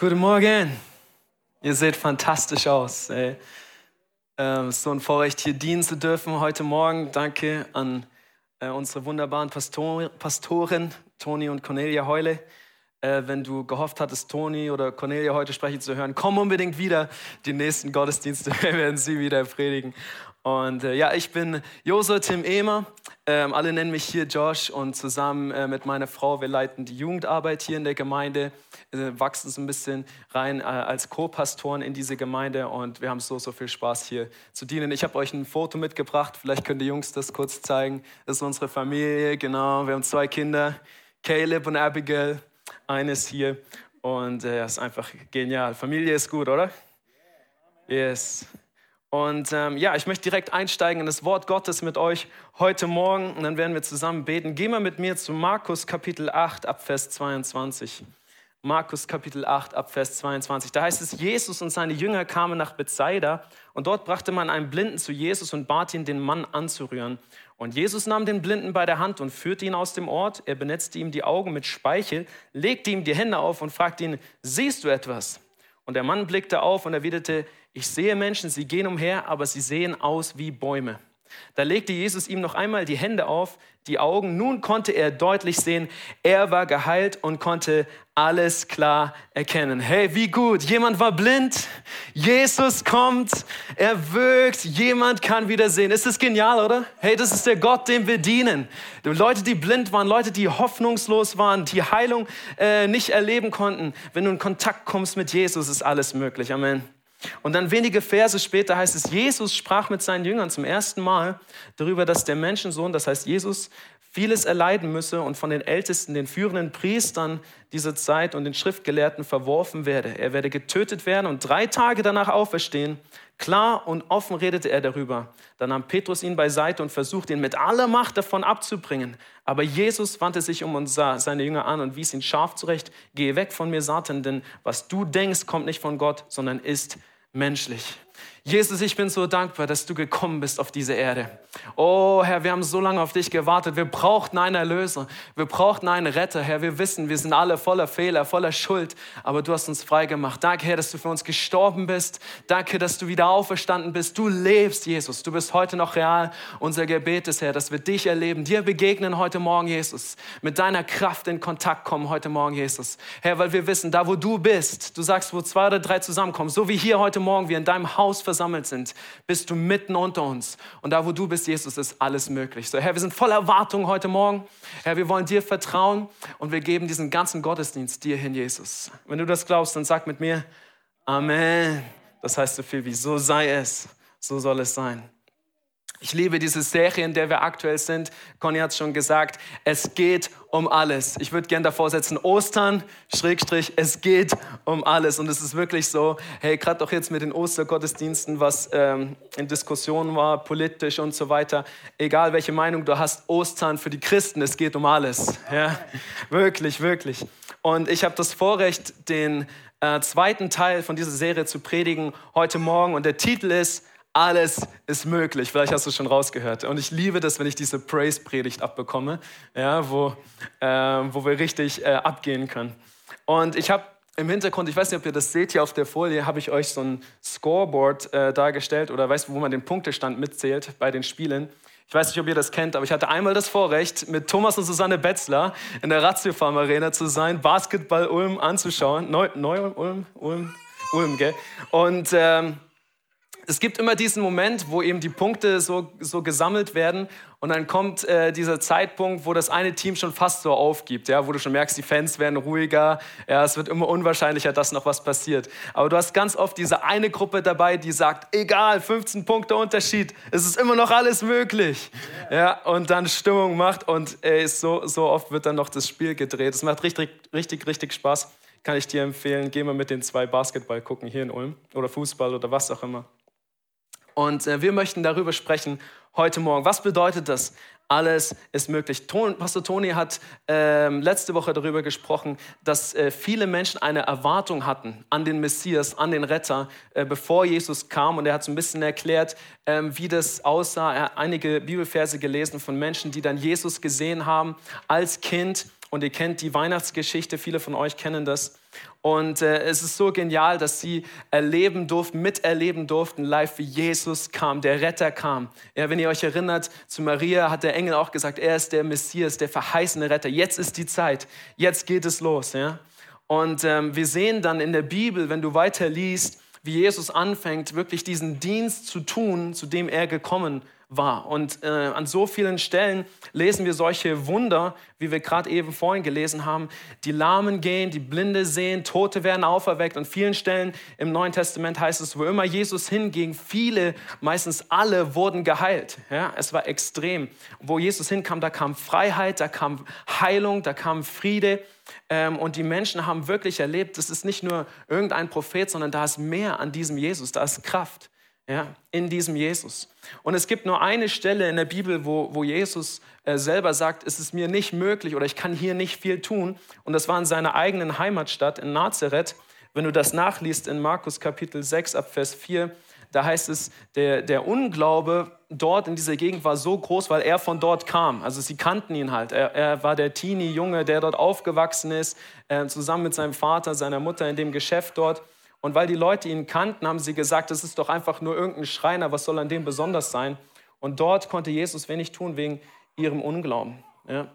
Guten Morgen. Ihr seht fantastisch aus. Ey. Ähm, so ein Vorrecht, hier dienen zu dürfen heute Morgen. Danke an äh, unsere wunderbaren Pastor Pastoren, Toni und Cornelia Heule. Äh, wenn du gehofft hattest, Toni oder Cornelia heute sprechen zu hören, komm unbedingt wieder. Die nächsten Gottesdienste werden sie wieder predigen. Und äh, ja, ich bin Josef Tim Ehmer. Ähm, alle nennen mich hier Josh und zusammen äh, mit meiner Frau, wir leiten die Jugendarbeit hier in der Gemeinde, äh, wachsen so ein bisschen rein äh, als Co-Pastoren in diese Gemeinde und wir haben so, so viel Spaß hier zu dienen. Ich habe euch ein Foto mitgebracht, vielleicht können die Jungs das kurz zeigen. Das ist unsere Familie, genau. Wir haben zwei Kinder, Caleb und Abigail, eines hier und äh, das ist einfach genial. Familie ist gut, oder? Yes. Und ähm, ja, ich möchte direkt einsteigen in das Wort Gottes mit euch heute Morgen und dann werden wir zusammen beten. Geh mal mit mir zu Markus Kapitel 8 ab Vers 22. Markus Kapitel 8 ab Vers 22. Da heißt es, Jesus und seine Jünger kamen nach Bethsaida und dort brachte man einen Blinden zu Jesus und bat ihn, den Mann anzurühren. Und Jesus nahm den Blinden bei der Hand und führte ihn aus dem Ort. Er benetzte ihm die Augen mit Speichel, legte ihm die Hände auf und fragte ihn, siehst du etwas? Und der Mann blickte auf und erwiderte, ich sehe Menschen, sie gehen umher, aber sie sehen aus wie Bäume. Da legte Jesus ihm noch einmal die Hände auf, die Augen. Nun konnte er deutlich sehen, er war geheilt und konnte alles klar erkennen. Hey, wie gut. Jemand war blind. Jesus kommt. Er wirkt. Jemand kann wieder sehen. Ist das genial, oder? Hey, das ist der Gott, dem wir dienen. Die Leute, die blind waren, Leute, die hoffnungslos waren, die Heilung äh, nicht erleben konnten. Wenn du in Kontakt kommst mit Jesus, ist alles möglich. Amen. Und dann wenige Verse später heißt es, Jesus sprach mit seinen Jüngern zum ersten Mal darüber, dass der Menschensohn, das heißt Jesus, vieles erleiden müsse und von den Ältesten, den führenden Priestern dieser Zeit und den Schriftgelehrten verworfen werde. Er werde getötet werden und drei Tage danach auferstehen. Klar und offen redete er darüber. Dann nahm Petrus ihn beiseite und versuchte ihn mit aller Macht davon abzubringen. Aber Jesus wandte sich um und sah seine Jünger an und wies ihn scharf zurecht. Gehe weg von mir, Satan, denn was du denkst, kommt nicht von Gott, sondern ist menschlich. Jesus, ich bin so dankbar, dass du gekommen bist auf diese Erde. Oh Herr, wir haben so lange auf dich gewartet. Wir brauchten einen Erlöser. Wir brauchten einen Retter, Herr. Wir wissen, wir sind alle voller Fehler, voller Schuld, aber du hast uns frei gemacht. Danke, Herr, dass du für uns gestorben bist. Danke, dass du wieder auferstanden bist. Du lebst, Jesus. Du bist heute noch real. Unser Gebet ist, Herr, dass wir dich erleben, dir begegnen heute Morgen, Jesus. Mit deiner Kraft in Kontakt kommen heute Morgen, Jesus. Herr, weil wir wissen, da wo du bist, du sagst, wo zwei oder drei zusammenkommen, so wie hier heute Morgen wir in deinem Haus versammelt versammelt sind, bist du mitten unter uns. Und da, wo du bist, Jesus, ist alles möglich. So, Herr, wir sind voller Erwartung heute Morgen. Herr, wir wollen dir vertrauen und wir geben diesen ganzen Gottesdienst dir hin, Jesus. Wenn du das glaubst, dann sag mit mir, Amen. Das heißt so viel wie, so sei es, so soll es sein. Ich liebe diese Serie, in der wir aktuell sind. Conny hat es schon gesagt, es geht um alles. Ich würde gerne davor setzen, Ostern, Schrägstrich, es geht um alles. Und es ist wirklich so, hey, gerade doch jetzt mit den Ostergottesdiensten, was ähm, in Diskussion war, politisch und so weiter, egal welche Meinung du hast, Ostern für die Christen, es geht um alles. Ja, wirklich, wirklich. Und ich habe das Vorrecht, den äh, zweiten Teil von dieser Serie zu predigen heute Morgen. Und der Titel ist, alles ist möglich. Vielleicht hast du es schon rausgehört. Und ich liebe das, wenn ich diese Praise-Predigt abbekomme, ja, wo, äh, wo wir richtig äh, abgehen können. Und ich habe im Hintergrund, ich weiß nicht, ob ihr das seht, hier auf der Folie habe ich euch so ein Scoreboard äh, dargestellt oder weißt du, wo man den Punktestand mitzählt bei den Spielen. Ich weiß nicht, ob ihr das kennt, aber ich hatte einmal das Vorrecht, mit Thomas und Susanne Betzler in der Ratiofarm Arena zu sein, Basketball Ulm anzuschauen. Neu, Neu Ulm, Ulm, Ulm, gell? Und ähm, es gibt immer diesen Moment, wo eben die Punkte so, so gesammelt werden und dann kommt äh, dieser Zeitpunkt, wo das eine Team schon fast so aufgibt, ja, wo du schon merkst, die Fans werden ruhiger, ja, es wird immer unwahrscheinlicher, dass noch was passiert. Aber du hast ganz oft diese eine Gruppe dabei, die sagt, egal, 15 Punkte Unterschied, es ist immer noch alles möglich, ja, und dann Stimmung macht und ey, so, so oft wird dann noch das Spiel gedreht. Es macht richtig, richtig, richtig Spaß. Kann ich dir empfehlen, geh mal mit den zwei Basketball gucken hier in Ulm oder Fußball oder was auch immer. Und äh, wir möchten darüber sprechen heute Morgen. Was bedeutet das? Alles ist möglich. Ton, Pastor Toni hat äh, letzte Woche darüber gesprochen, dass äh, viele Menschen eine Erwartung hatten an den Messias, an den Retter, äh, bevor Jesus kam. Und er hat so ein bisschen erklärt, ähm, wie das aussah. Er hat einige Bibelverse gelesen von Menschen, die dann Jesus gesehen haben als Kind. Und ihr kennt die Weihnachtsgeschichte, viele von euch kennen das. Und äh, es ist so genial, dass sie erleben durften, miterleben durften, live wie Jesus kam, der Retter kam. Ja, wenn ihr euch erinnert, zu Maria hat der Engel auch gesagt, er ist der Messias, der verheißene Retter. Jetzt ist die Zeit, jetzt geht es los. Ja? Und ähm, wir sehen dann in der Bibel, wenn du weiter liest, wie Jesus anfängt, wirklich diesen Dienst zu tun, zu dem er gekommen ist war. Und äh, an so vielen Stellen lesen wir solche Wunder, wie wir gerade eben vorhin gelesen haben. Die Lahmen gehen, die Blinde sehen, Tote werden auferweckt. An vielen Stellen im Neuen Testament heißt es, wo immer Jesus hinging, viele, meistens alle wurden geheilt. Ja, es war extrem. Wo Jesus hinkam, da kam Freiheit, da kam Heilung, da kam Friede. Ähm, und die Menschen haben wirklich erlebt, das ist nicht nur irgendein Prophet, sondern da ist mehr an diesem Jesus, da ist Kraft ja, in diesem Jesus. Und es gibt nur eine Stelle in der Bibel, wo, wo Jesus äh, selber sagt, es ist mir nicht möglich oder ich kann hier nicht viel tun. Und das war in seiner eigenen Heimatstadt in Nazareth. Wenn du das nachliest in Markus Kapitel 6 ab Vers 4, da heißt es, der, der Unglaube dort in dieser Gegend war so groß, weil er von dort kam. Also sie kannten ihn halt. Er, er war der Teenie-Junge, der dort aufgewachsen ist, äh, zusammen mit seinem Vater, seiner Mutter in dem Geschäft dort. Und weil die Leute ihn kannten, haben sie gesagt, das ist doch einfach nur irgendein Schreiner, was soll an dem besonders sein? Und dort konnte Jesus wenig tun wegen ihrem Unglauben. Ja.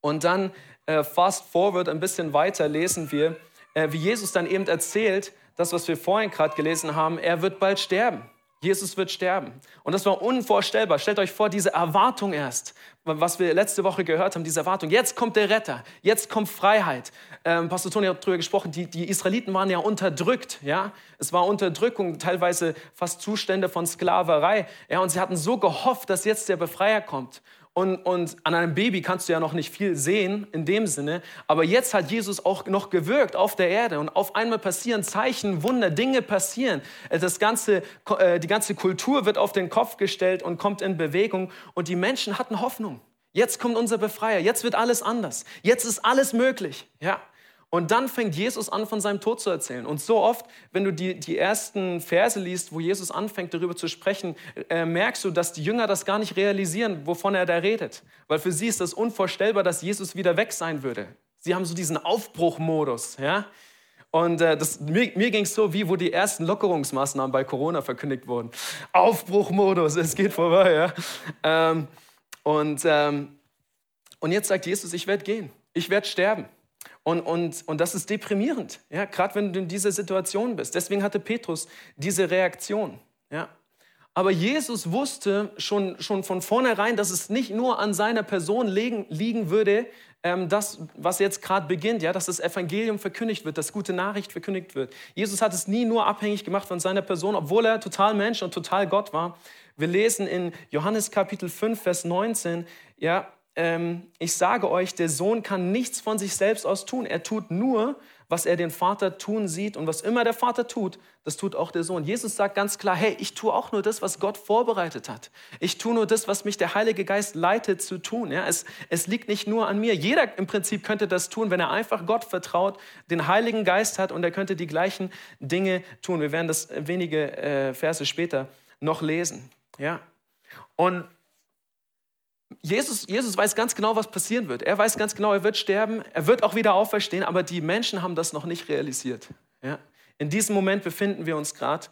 Und dann äh, fast forward ein bisschen weiter lesen wir, äh, wie Jesus dann eben erzählt, das, was wir vorhin gerade gelesen haben, er wird bald sterben. Jesus wird sterben. Und das war unvorstellbar. Stellt euch vor, diese Erwartung erst, was wir letzte Woche gehört haben, diese Erwartung. Jetzt kommt der Retter, jetzt kommt Freiheit. Ähm, Pastor Toni hat darüber gesprochen, die, die Israeliten waren ja unterdrückt. Ja? Es war Unterdrückung, teilweise fast Zustände von Sklaverei. Ja? Und sie hatten so gehofft, dass jetzt der Befreier kommt. Und, und an einem Baby kannst du ja noch nicht viel sehen in dem Sinne, aber jetzt hat Jesus auch noch gewirkt auf der Erde und auf einmal passieren Zeichen, Wunder, Dinge passieren. Das ganze, äh, die ganze Kultur wird auf den Kopf gestellt und kommt in Bewegung und die Menschen hatten Hoffnung. Jetzt kommt unser Befreier, jetzt wird alles anders, jetzt ist alles möglich. Ja. Und dann fängt Jesus an, von seinem Tod zu erzählen. Und so oft, wenn du die, die ersten Verse liest, wo Jesus anfängt, darüber zu sprechen, äh, merkst du, dass die Jünger das gar nicht realisieren, wovon er da redet. Weil für sie ist das unvorstellbar, dass Jesus wieder weg sein würde. Sie haben so diesen Aufbruchmodus. Ja? Und äh, das, mir, mir ging es so, wie wo die ersten Lockerungsmaßnahmen bei Corona verkündigt wurden. Aufbruchmodus, es geht vorbei. Ja? Ähm, und, ähm, und jetzt sagt Jesus, ich werde gehen, ich werde sterben. Und, und, und das ist deprimierend, ja, gerade wenn du in dieser Situation bist. Deswegen hatte Petrus diese Reaktion. Ja. Aber Jesus wusste schon, schon von vornherein, dass es nicht nur an seiner Person liegen, liegen würde, ähm, das, was jetzt gerade beginnt, ja, dass das Evangelium verkündigt wird, dass gute Nachricht verkündigt wird. Jesus hat es nie nur abhängig gemacht von seiner Person, obwohl er total Mensch und total Gott war. Wir lesen in Johannes Kapitel 5, Vers 19, ja, ähm, ich sage euch, der Sohn kann nichts von sich selbst aus tun. Er tut nur, was er den Vater tun sieht. Und was immer der Vater tut, das tut auch der Sohn. Jesus sagt ganz klar, hey, ich tue auch nur das, was Gott vorbereitet hat. Ich tue nur das, was mich der Heilige Geist leitet zu tun. Ja, es, es liegt nicht nur an mir. Jeder im Prinzip könnte das tun, wenn er einfach Gott vertraut, den Heiligen Geist hat und er könnte die gleichen Dinge tun. Wir werden das wenige äh, Verse später noch lesen. Ja. Und Jesus, Jesus weiß ganz genau, was passieren wird. Er weiß ganz genau, er wird sterben, er wird auch wieder auferstehen, aber die Menschen haben das noch nicht realisiert. Ja? In diesem Moment befinden wir uns gerade.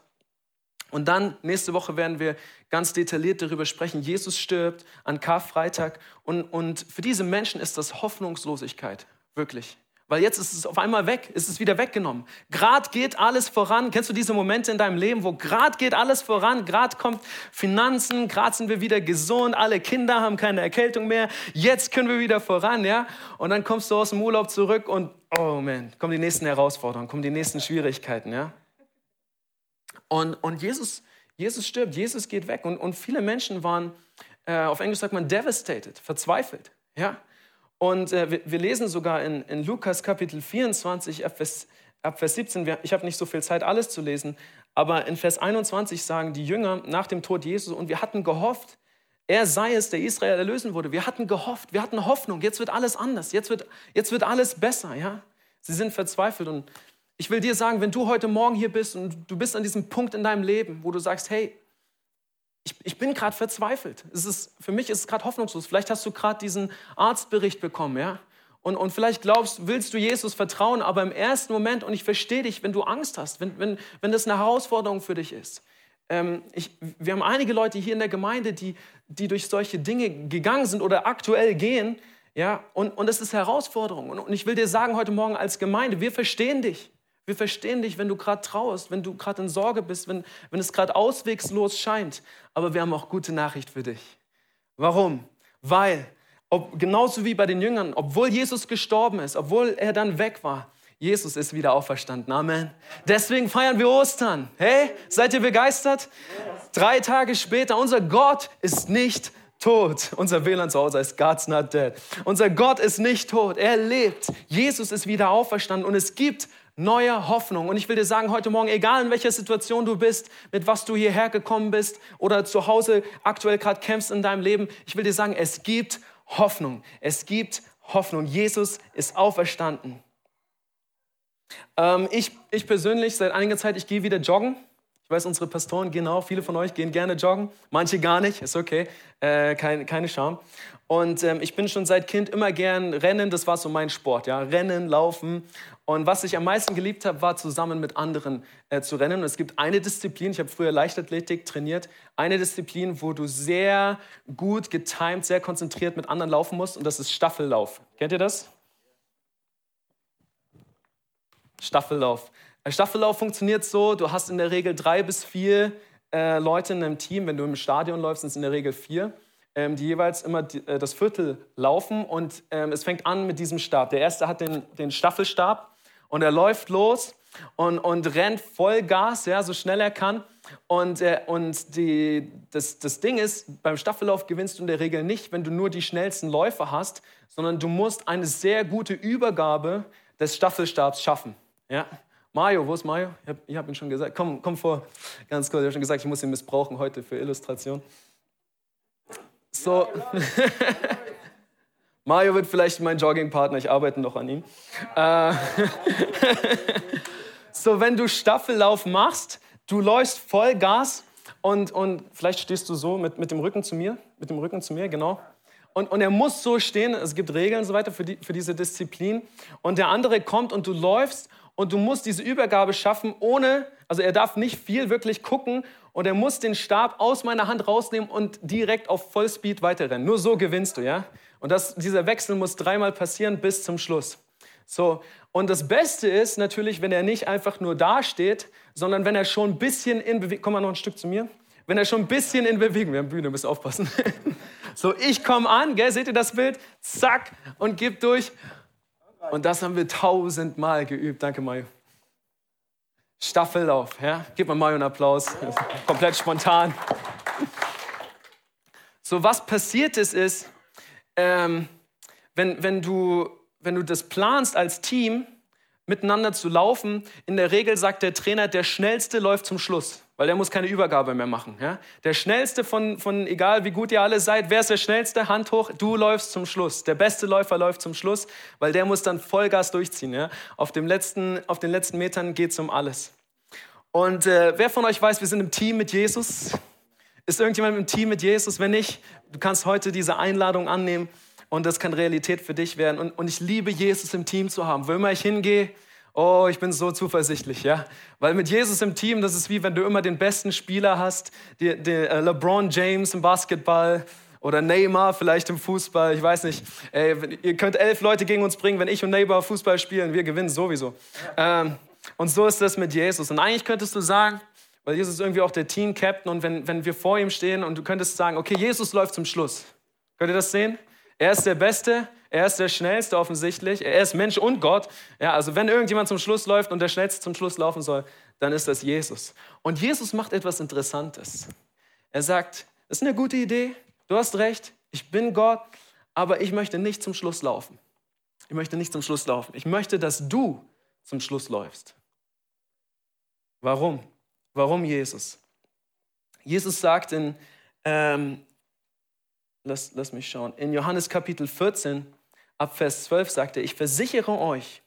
Und dann, nächste Woche werden wir ganz detailliert darüber sprechen. Jesus stirbt an Karfreitag. Und, und für diese Menschen ist das Hoffnungslosigkeit, wirklich. Weil jetzt ist es auf einmal weg, ist es wieder weggenommen. Gerade geht alles voran. Kennst du diese Momente in deinem Leben, wo gerade geht alles voran, gerade kommt Finanzen, gerade sind wir wieder gesund, alle Kinder haben keine Erkältung mehr, jetzt können wir wieder voran, ja? Und dann kommst du aus dem Urlaub zurück und, oh man, kommen die nächsten Herausforderungen, kommen die nächsten Schwierigkeiten, ja? Und, und Jesus, Jesus stirbt, Jesus geht weg. Und, und viele Menschen waren, äh, auf Englisch sagt man devastated, verzweifelt, ja? Und äh, wir, wir, lesen sogar in, in, Lukas Kapitel 24, ab Vers, ab Vers 17, ich habe nicht so viel Zeit, alles zu lesen, aber in Vers 21 sagen die Jünger nach dem Tod Jesus, und wir hatten gehofft, er sei es, der Israel erlösen würde. Wir hatten gehofft, wir hatten Hoffnung, jetzt wird alles anders, jetzt wird, jetzt wird alles besser. Ja? Sie sind verzweifelt und ich will dir sagen, wenn du heute Morgen hier bist und du bist an diesem Punkt in deinem Leben, wo du sagst, hey, ich, ich bin gerade verzweifelt. Es ist, für mich ist es gerade hoffnungslos. Vielleicht hast du gerade diesen Arztbericht bekommen, ja? Und, und vielleicht glaubst, willst du Jesus vertrauen, aber im ersten Moment, und ich verstehe dich, wenn du Angst hast, wenn, wenn, wenn das eine Herausforderung für dich ist. Ähm, ich, wir haben einige Leute hier in der Gemeinde, die, die durch solche Dinge gegangen sind oder aktuell gehen. Ja, und, und ist Herausforderung. Und, und ich will dir sagen heute Morgen als Gemeinde, wir verstehen dich. Wir verstehen dich, wenn du gerade traust, wenn du gerade in Sorge bist, wenn, wenn es gerade auswegslos scheint. Aber wir haben auch gute Nachricht für dich. Warum? Weil ob, genauso wie bei den Jüngern, obwohl Jesus gestorben ist, obwohl er dann weg war, Jesus ist wieder auferstanden. Amen. Deswegen feiern wir Ostern. Hey, seid ihr begeistert? Drei Tage später, unser Gott ist nicht tot. Unser WLAN zu Hause heißt God's not dead. Unser Gott ist nicht tot. Er lebt. Jesus ist wieder auferstanden und es gibt neue Hoffnung. Und ich will dir sagen, heute Morgen, egal in welcher Situation du bist, mit was du hierher gekommen bist oder zu Hause aktuell gerade kämpfst in deinem Leben, ich will dir sagen, es gibt Hoffnung. Es gibt Hoffnung. Jesus ist auferstanden. Ähm, ich, ich persönlich, seit einiger Zeit, ich gehe wieder joggen. Weiß, unsere Pastoren gehen auch, viele von euch gehen gerne joggen, manche gar nicht, ist okay, äh, kein, keine Scham. Und ähm, ich bin schon seit Kind immer gern rennen, das war so mein Sport, ja, rennen, laufen. Und was ich am meisten geliebt habe, war zusammen mit anderen äh, zu rennen. Und es gibt eine Disziplin, ich habe früher Leichtathletik trainiert, eine Disziplin, wo du sehr gut getimt, sehr konzentriert mit anderen laufen musst und das ist Staffellauf. Kennt ihr das? Staffellauf. Ein Staffellauf funktioniert so, du hast in der Regel drei bis vier äh, Leute in einem Team. Wenn du im Stadion läufst, sind es in der Regel vier, ähm, die jeweils immer die, äh, das Viertel laufen. Und ähm, es fängt an mit diesem Stab. Der erste hat den, den Staffelstab und er läuft los und, und rennt voll Gas, ja, so schnell er kann. Und, äh, und die, das, das Ding ist, beim Staffellauf gewinnst du in der Regel nicht, wenn du nur die schnellsten Läufer hast, sondern du musst eine sehr gute Übergabe des Staffelstabs schaffen. Ja? Mario, wo ist Mario? Ich habe hab ihn schon gesagt. Komm, komm vor, ganz kurz. Ich habe schon gesagt, ich muss ihn missbrauchen heute für Illustration. So. Mario wird vielleicht mein Joggingpartner, ich arbeite noch an ihm. Äh, so, wenn du Staffellauf machst, du läufst voll Gas und, und vielleicht stehst du so mit, mit dem Rücken zu mir, mit dem Rücken zu mir, genau. Und, und er muss so stehen, es gibt Regeln und so weiter für, die, für diese Disziplin. Und der andere kommt und du läufst und du musst diese Übergabe schaffen, ohne, also er darf nicht viel wirklich gucken und er muss den Stab aus meiner Hand rausnehmen und direkt auf Vollspeed weiterrennen. Nur so gewinnst du, ja? Und das, dieser Wechsel muss dreimal passieren bis zum Schluss. So, und das Beste ist natürlich, wenn er nicht einfach nur dasteht, sondern wenn er schon ein bisschen in Bewegung, komm mal noch ein Stück zu mir, wenn er schon ein bisschen in Bewegung, wir haben Bühne, müsst aufpassen. so, ich komme an, gell, seht ihr das Bild? Zack, und gib durch. Und das haben wir tausendmal geübt. Danke, Mario. Staffellauf, ja? Gib mal Mario einen Applaus. Komplett spontan. So, was passiert ist, ist, ähm, wenn, wenn, du, wenn du das planst als Team, miteinander zu laufen, in der Regel sagt der Trainer, der Schnellste läuft zum Schluss weil der muss keine Übergabe mehr machen. Ja? Der schnellste von, von, egal wie gut ihr alle seid, wer ist der schnellste? Hand hoch, du läufst zum Schluss. Der beste Läufer läuft zum Schluss, weil der muss dann Vollgas durchziehen. Ja? Auf, dem letzten, auf den letzten Metern geht es um alles. Und äh, wer von euch weiß, wir sind im Team mit Jesus? Ist irgendjemand im Team mit Jesus? Wenn nicht, du kannst heute diese Einladung annehmen und das kann Realität für dich werden. Und, und ich liebe Jesus im Team zu haben. Wo immer ich hingehe, Oh, ich bin so zuversichtlich, ja. Weil mit Jesus im Team, das ist wie wenn du immer den besten Spieler hast, die, die, äh, LeBron James im Basketball oder Neymar vielleicht im Fußball, ich weiß nicht. Ey, ihr könnt elf Leute gegen uns bringen, wenn ich und Neymar Fußball spielen, wir gewinnen sowieso. Ähm, und so ist das mit Jesus. Und eigentlich könntest du sagen, weil Jesus ist irgendwie auch der Team-Captain und wenn, wenn wir vor ihm stehen und du könntest sagen, okay, Jesus läuft zum Schluss. Könnt ihr das sehen? Er ist der Beste, er ist der Schnellste offensichtlich. Er ist Mensch und Gott. Ja, also wenn irgendjemand zum Schluss läuft und der Schnellste zum Schluss laufen soll, dann ist das Jesus. Und Jesus macht etwas Interessantes. Er sagt, das ist eine gute Idee, du hast recht, ich bin Gott, aber ich möchte nicht zum Schluss laufen. Ich möchte nicht zum Schluss laufen. Ich möchte, dass du zum Schluss läufst. Warum? Warum Jesus? Jesus sagt in, ähm, lass, lass mich schauen, in Johannes Kapitel 14, ab Vers 12 sagt er, ich versichere euch,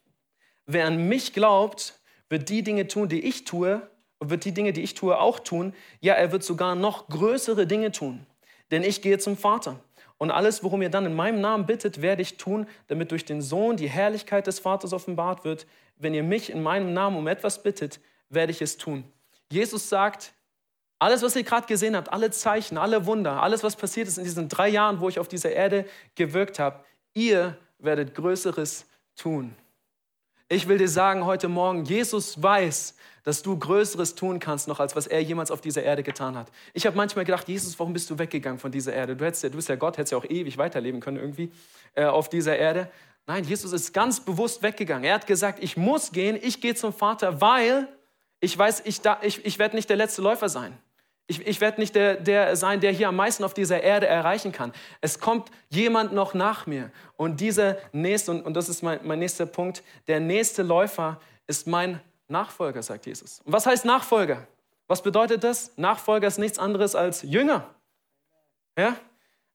wer an mich glaubt, wird die Dinge tun, die ich tue, und wird die Dinge, die ich tue, auch tun. Ja, er wird sogar noch größere Dinge tun, denn ich gehe zum Vater. Und alles, worum ihr dann in meinem Namen bittet, werde ich tun, damit durch den Sohn die Herrlichkeit des Vaters offenbart wird. Wenn ihr mich in meinem Namen um etwas bittet, werde ich es tun. Jesus sagt, alles, was ihr gerade gesehen habt, alle Zeichen, alle Wunder, alles, was passiert ist in diesen drei Jahren, wo ich auf dieser Erde gewirkt habe, ihr werdet Größeres tun. Ich will dir sagen heute Morgen, Jesus weiß, dass du Größeres tun kannst, noch als was er jemals auf dieser Erde getan hat. Ich habe manchmal gedacht, Jesus, warum bist du weggegangen von dieser Erde? Du, hättest ja, du bist ja Gott, hättest ja auch ewig weiterleben können irgendwie äh, auf dieser Erde. Nein, Jesus ist ganz bewusst weggegangen. Er hat gesagt, ich muss gehen, ich gehe zum Vater, weil ich weiß, ich, ich, ich werde nicht der letzte Läufer sein. Ich, ich werde nicht der, der sein, der hier am meisten auf dieser Erde erreichen kann. Es kommt jemand noch nach mir. Und dieser nächste, und, und das ist mein, mein nächster Punkt, der nächste Läufer ist mein Nachfolger, sagt Jesus. Und was heißt Nachfolger? Was bedeutet das? Nachfolger ist nichts anderes als Jünger. Ja?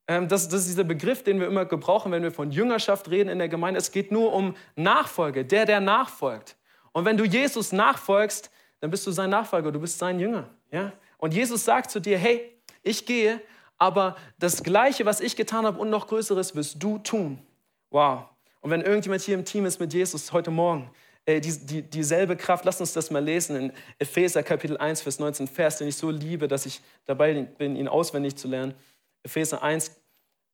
Ähm, das, das ist dieser Begriff, den wir immer gebrauchen, wenn wir von Jüngerschaft reden in der Gemeinde. Es geht nur um Nachfolge, der, der nachfolgt. Und wenn du Jesus nachfolgst, dann bist du sein Nachfolger, du bist sein Jünger. Ja? Und Jesus sagt zu dir, hey, ich gehe, aber das Gleiche, was ich getan habe und noch Größeres wirst du tun. Wow. Und wenn irgendjemand hier im Team ist mit Jesus heute Morgen, äh, die, die, dieselbe Kraft, lass uns das mal lesen in Epheser Kapitel 1, Vers 19, Vers, den ich so liebe, dass ich dabei bin, ihn auswendig zu lernen. Epheser 1,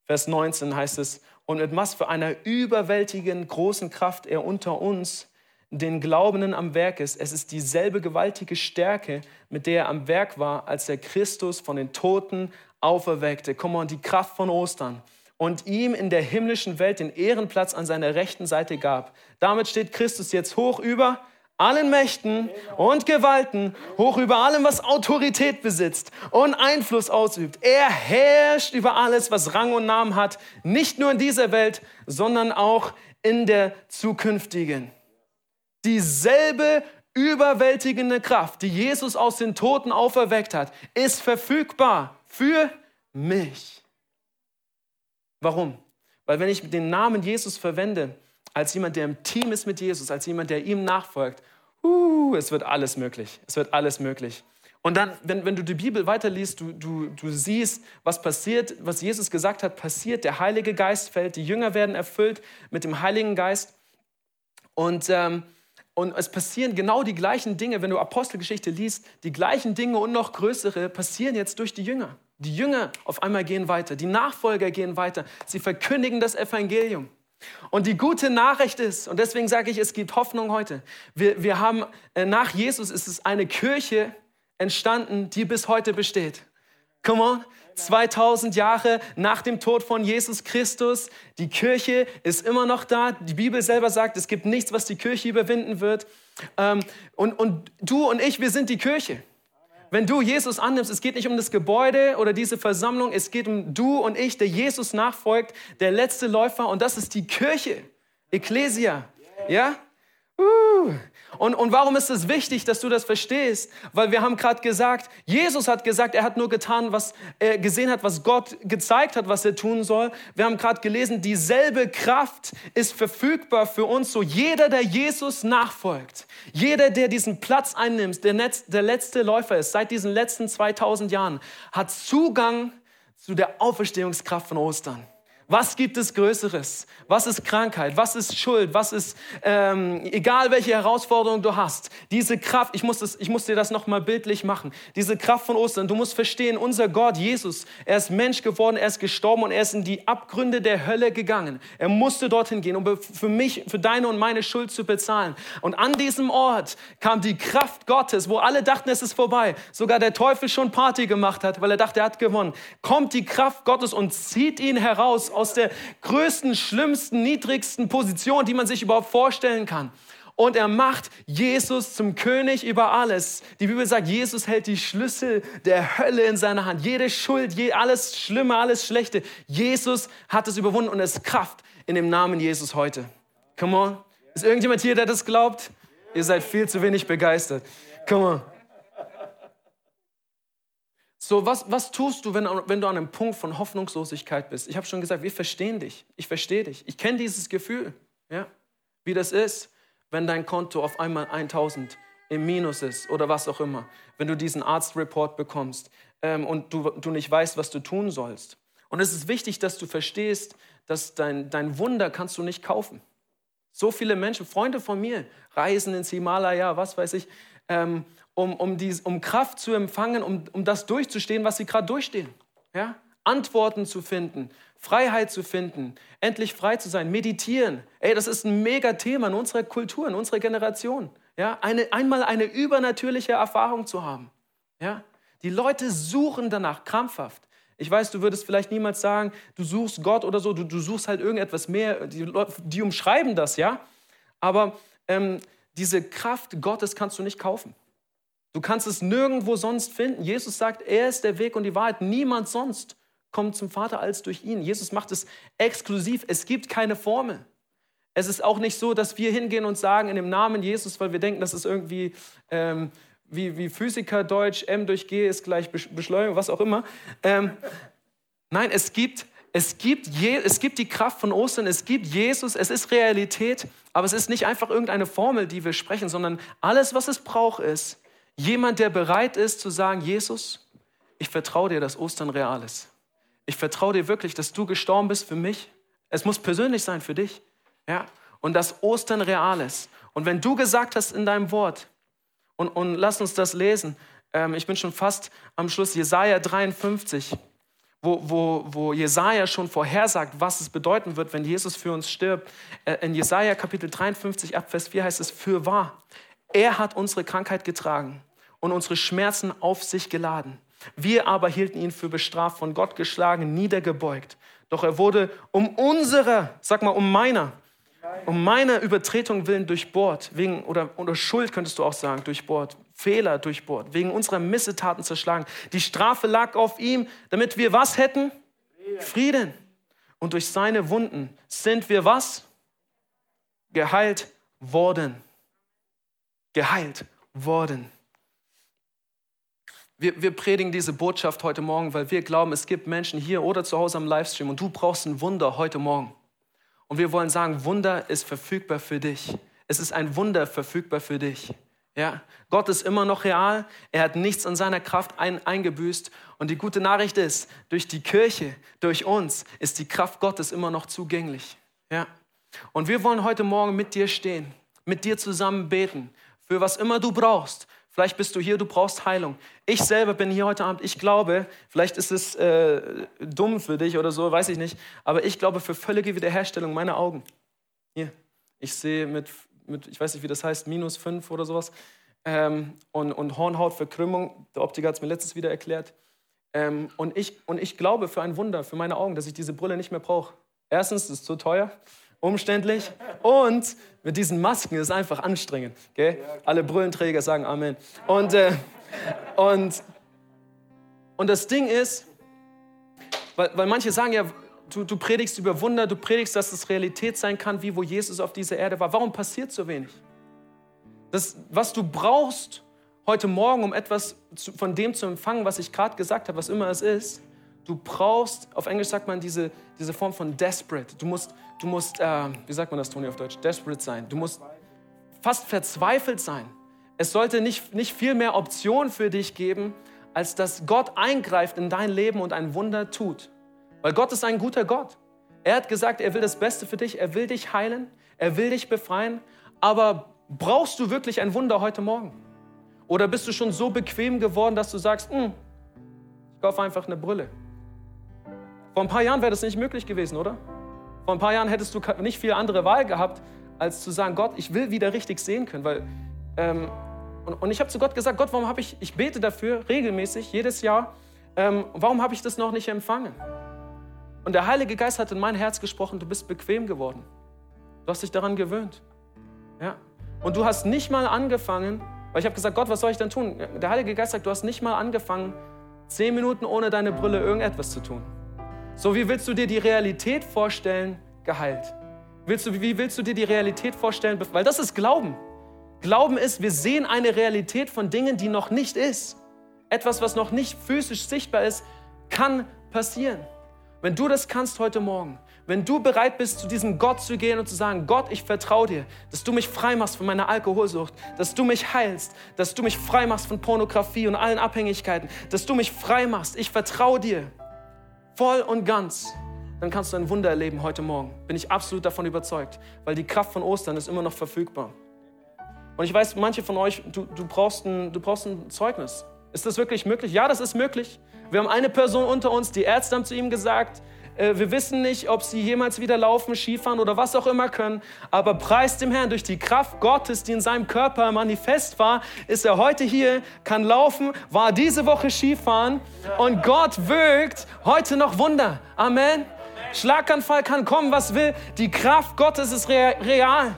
Vers 19 heißt es, und mit was für einer überwältigenden großen Kraft er unter uns den Glaubenden am Werk ist. Es ist dieselbe gewaltige Stärke, mit der er am Werk war, als er Christus von den Toten auferweckte. Komm mal, die Kraft von Ostern. Und ihm in der himmlischen Welt den Ehrenplatz an seiner rechten Seite gab. Damit steht Christus jetzt hoch über allen Mächten und Gewalten, hoch über allem, was Autorität besitzt und Einfluss ausübt. Er herrscht über alles, was Rang und Namen hat, nicht nur in dieser Welt, sondern auch in der zukünftigen dieselbe überwältigende Kraft, die Jesus aus den Toten auferweckt hat, ist verfügbar für mich. Warum? Weil wenn ich den Namen Jesus verwende, als jemand, der im Team ist mit Jesus, als jemand, der ihm nachfolgt, uh, es wird alles möglich. Es wird alles möglich. Und dann, wenn, wenn du die Bibel weiterliest, du, du, du siehst, was passiert, was Jesus gesagt hat, passiert. Der Heilige Geist fällt, die Jünger werden erfüllt mit dem Heiligen Geist. Und ähm, und es passieren genau die gleichen Dinge, wenn du Apostelgeschichte liest, die gleichen Dinge und noch größere passieren jetzt durch die Jünger. Die Jünger auf einmal gehen weiter, die Nachfolger gehen weiter, sie verkündigen das Evangelium. Und die gute Nachricht ist, und deswegen sage ich, es gibt Hoffnung heute. Wir, wir haben, äh, nach Jesus ist es eine Kirche entstanden, die bis heute besteht. Come on, 2000 Jahre nach dem Tod von Jesus Christus. Die Kirche ist immer noch da. Die Bibel selber sagt, es gibt nichts, was die Kirche überwinden wird. Ähm, und, und du und ich, wir sind die Kirche. Wenn du Jesus annimmst, es geht nicht um das Gebäude oder diese Versammlung, es geht um du und ich, der Jesus nachfolgt, der letzte Läufer und das ist die Kirche, Ecclesia. Ja? Uh. Und, und warum ist es wichtig, dass du das verstehst? Weil wir haben gerade gesagt, Jesus hat gesagt, er hat nur getan, was er gesehen hat, was Gott gezeigt hat, was er tun soll. Wir haben gerade gelesen, dieselbe Kraft ist verfügbar für uns. So jeder, der Jesus nachfolgt, jeder, der diesen Platz einnimmt, der, Netz, der letzte Läufer ist, seit diesen letzten 2000 Jahren, hat Zugang zu der Auferstehungskraft von Ostern. Was gibt es Größeres? Was ist Krankheit? Was ist Schuld? Was ist, ähm, egal welche Herausforderung du hast, diese Kraft, ich muss, das, ich muss dir das nochmal bildlich machen, diese Kraft von Ostern, du musst verstehen, unser Gott, Jesus, er ist Mensch geworden, er ist gestorben und er ist in die Abgründe der Hölle gegangen. Er musste dorthin gehen, um für mich, für deine und meine Schuld zu bezahlen. Und an diesem Ort kam die Kraft Gottes, wo alle dachten, es ist vorbei. Sogar der Teufel schon Party gemacht hat, weil er dachte, er hat gewonnen. Kommt die Kraft Gottes und zieht ihn heraus aus der größten, schlimmsten, niedrigsten Position, die man sich überhaupt vorstellen kann. Und er macht Jesus zum König über alles. Die Bibel sagt, Jesus hält die Schlüssel der Hölle in seiner Hand. Jede Schuld, alles Schlimme, alles Schlechte. Jesus hat es überwunden und es ist Kraft in dem Namen Jesus heute. Come on. Ist irgendjemand hier, der das glaubt? Ihr seid viel zu wenig begeistert. Come on. So, was, was tust du, wenn, wenn du an einem Punkt von Hoffnungslosigkeit bist? Ich habe schon gesagt, wir verstehen dich. Ich verstehe dich. Ich kenne dieses Gefühl, ja? wie das ist, wenn dein Konto auf einmal 1000 im Minus ist oder was auch immer. Wenn du diesen Arztreport bekommst ähm, und du, du nicht weißt, was du tun sollst. Und es ist wichtig, dass du verstehst, dass dein, dein Wunder kannst du nicht kaufen. So viele Menschen, Freunde von mir, reisen ins Himalaya, was weiß ich, ähm, um, um, dies, um Kraft zu empfangen, um, um das durchzustehen, was sie gerade durchstehen. Ja? Antworten zu finden, Freiheit zu finden, endlich frei zu sein, meditieren. Ey, das ist ein mega Thema in unserer Kultur, in unserer Generation. Ja? Eine, einmal eine übernatürliche Erfahrung zu haben. Ja? Die Leute suchen danach krampfhaft. Ich weiß, du würdest vielleicht niemals sagen, du suchst Gott oder so, du, du suchst halt irgendetwas mehr. Die, die umschreiben das, ja. Aber ähm, diese Kraft Gottes kannst du nicht kaufen. Du kannst es nirgendwo sonst finden. Jesus sagt, er ist der Weg und die Wahrheit. Niemand sonst kommt zum Vater als durch ihn. Jesus macht es exklusiv. Es gibt keine Formel. Es ist auch nicht so, dass wir hingehen und sagen in dem Namen Jesus, weil wir denken, das ist irgendwie ähm, wie, wie Physiker Deutsch, M durch G ist gleich Beschleunigung, was auch immer. Ähm, nein, es gibt, es, gibt Je, es gibt die Kraft von Ostern, es gibt Jesus, es ist Realität, aber es ist nicht einfach irgendeine Formel, die wir sprechen, sondern alles, was es braucht, ist jemand, der bereit ist zu sagen, Jesus, ich vertraue dir, dass Ostern real ist. Ich vertraue dir wirklich, dass du gestorben bist für mich. Es muss persönlich sein für dich. Ja? Und dass Ostern real ist. Und wenn du gesagt hast in deinem Wort, und, und lass uns das lesen. Ähm, ich bin schon fast am Schluss. Jesaja 53, wo, wo, wo Jesaja schon vorhersagt, was es bedeuten wird, wenn Jesus für uns stirbt. Äh, in Jesaja Kapitel 53, ab Vers 4 heißt es: Für wahr, er hat unsere Krankheit getragen und unsere Schmerzen auf sich geladen. Wir aber hielten ihn für bestraft, von Gott geschlagen, niedergebeugt. Doch er wurde um unsere, sag mal, um meiner um meiner Übertretung willen durchbohrt, wegen, oder, oder Schuld könntest du auch sagen, durchbohrt, Fehler durchbohrt, wegen unserer Missetaten zerschlagen. Die Strafe lag auf ihm, damit wir was hätten? Frieden. Frieden. Und durch seine Wunden sind wir was? Geheilt worden. Geheilt worden. Wir, wir predigen diese Botschaft heute Morgen, weil wir glauben, es gibt Menschen hier oder zu Hause am Livestream und du brauchst ein Wunder heute Morgen. Und wir wollen sagen, Wunder ist verfügbar für dich. Es ist ein Wunder verfügbar für dich. Ja, Gott ist immer noch real. Er hat nichts an seiner Kraft ein, eingebüßt. Und die gute Nachricht ist, durch die Kirche, durch uns, ist die Kraft Gottes immer noch zugänglich. Ja. Und wir wollen heute Morgen mit dir stehen, mit dir zusammen beten, für was immer du brauchst, Vielleicht bist du hier, du brauchst Heilung. Ich selber bin hier heute Abend. Ich glaube, vielleicht ist es äh, dumm für dich oder so, weiß ich nicht. Aber ich glaube für völlige Wiederherstellung meiner Augen. Hier, ich sehe mit, mit ich weiß nicht, wie das heißt, minus fünf oder sowas. Ähm, und, und Hornhautverkrümmung. Der Optiker hat es mir letztens wieder erklärt. Ähm, und, ich, und ich glaube für ein Wunder, für meine Augen, dass ich diese Brille nicht mehr brauche. Erstens, es ist zu teuer umständlich und mit diesen Masken ist es einfach anstrengend. Okay? Alle Brüllenträger sagen Amen. Und, äh, und, und das Ding ist, weil, weil manche sagen ja, du, du predigst über Wunder, du predigst, dass es Realität sein kann, wie wo Jesus auf dieser Erde war. Warum passiert so wenig? Das, was du brauchst heute Morgen, um etwas zu, von dem zu empfangen, was ich gerade gesagt habe, was immer es ist, du brauchst, auf Englisch sagt man diese, diese Form von desperate. Du musst, du musst äh, wie sagt man das, Toni, auf Deutsch? Desperate sein. Du musst fast verzweifelt sein. Es sollte nicht, nicht viel mehr Option für dich geben, als dass Gott eingreift in dein Leben und ein Wunder tut. Weil Gott ist ein guter Gott. Er hat gesagt, er will das Beste für dich, er will dich heilen, er will dich befreien. Aber brauchst du wirklich ein Wunder heute Morgen? Oder bist du schon so bequem geworden, dass du sagst, hm, ich kaufe einfach eine Brille? Vor ein paar Jahren wäre das nicht möglich gewesen, oder? Vor ein paar Jahren hättest du nicht viel andere Wahl gehabt, als zu sagen, Gott, ich will wieder richtig sehen können. Weil, ähm, und, und, ich habe zu Gott gesagt, Gott, warum habe ich, ich bete dafür regelmäßig, jedes Jahr, ähm, warum habe ich das noch nicht empfangen? Und der Heilige Geist hat in mein Herz gesprochen, du bist bequem geworden. Du hast dich daran gewöhnt. Ja? Und du hast nicht mal angefangen, weil ich habe gesagt, Gott, was soll ich denn tun? Der Heilige Geist sagt, du hast nicht mal angefangen, zehn Minuten ohne deine Brille irgendetwas zu tun. So, wie willst du dir die Realität vorstellen, geheilt? Willst du, wie willst du dir die Realität vorstellen? Weil das ist Glauben. Glauben ist, wir sehen eine Realität von Dingen, die noch nicht ist. Etwas, was noch nicht physisch sichtbar ist, kann passieren. Wenn du das kannst heute Morgen, wenn du bereit bist, zu diesem Gott zu gehen und zu sagen, Gott, ich vertraue dir, dass du mich frei machst von meiner Alkoholsucht, dass du mich heilst, dass du mich frei machst von Pornografie und allen Abhängigkeiten, dass du mich frei machst, ich vertraue dir voll und ganz, dann kannst du ein Wunder erleben heute Morgen. Bin ich absolut davon überzeugt, weil die Kraft von Ostern ist immer noch verfügbar. Und ich weiß, manche von euch, du, du, brauchst, ein, du brauchst ein Zeugnis. Ist das wirklich möglich? Ja, das ist möglich. Wir haben eine Person unter uns, die Ärzte haben zu ihm gesagt, wir wissen nicht, ob sie jemals wieder laufen, Skifahren oder was auch immer können. Aber preist dem Herrn durch die Kraft Gottes, die in seinem Körper manifest war, ist er heute hier, kann laufen, war diese Woche Skifahren und Gott wirkt heute noch Wunder. Amen. Schlaganfall kann kommen, was will. Die Kraft Gottes ist real.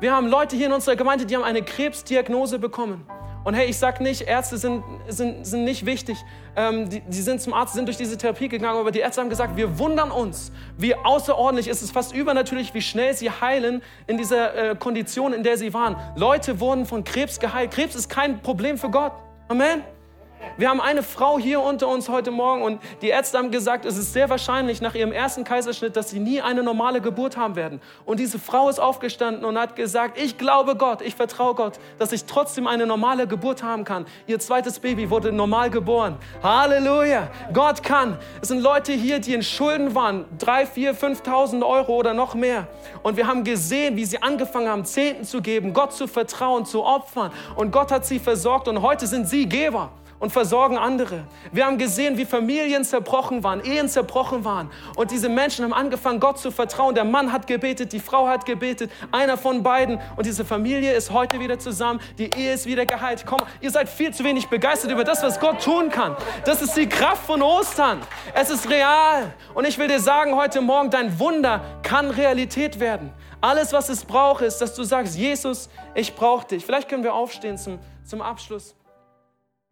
Wir haben Leute hier in unserer Gemeinde, die haben eine Krebsdiagnose bekommen. Und hey, ich sag nicht, Ärzte sind, sind, sind nicht wichtig. Ähm, die, die sind zum Arzt, sind durch diese Therapie gegangen, aber die Ärzte haben gesagt, wir wundern uns, wie außerordentlich ist es, fast übernatürlich, wie schnell sie heilen in dieser äh, Kondition, in der sie waren. Leute wurden von Krebs geheilt. Krebs ist kein Problem für Gott. Amen. Wir haben eine Frau hier unter uns heute Morgen und die Ärzte haben gesagt, es ist sehr wahrscheinlich nach ihrem ersten Kaiserschnitt, dass sie nie eine normale Geburt haben werden. Und diese Frau ist aufgestanden und hat gesagt, ich glaube Gott, ich vertraue Gott, dass ich trotzdem eine normale Geburt haben kann. Ihr zweites Baby wurde normal geboren. Halleluja! Gott kann. Es sind Leute hier, die in Schulden waren, drei, vier, 5.000 Euro oder noch mehr. Und wir haben gesehen, wie sie angefangen haben, Zehnten zu geben, Gott zu vertrauen, zu opfern. Und Gott hat sie versorgt und heute sind sie Geber und versorgen andere. Wir haben gesehen, wie Familien zerbrochen waren, Ehen zerbrochen waren. Und diese Menschen haben angefangen, Gott zu vertrauen. Der Mann hat gebetet, die Frau hat gebetet, einer von beiden. Und diese Familie ist heute wieder zusammen. Die Ehe ist wieder geheilt. Komm, ihr seid viel zu wenig begeistert über das, was Gott tun kann. Das ist die Kraft von Ostern. Es ist real. Und ich will dir sagen, heute Morgen, dein Wunder kann Realität werden. Alles, was es braucht, ist, dass du sagst, Jesus, ich brauche dich. Vielleicht können wir aufstehen zum, zum Abschluss.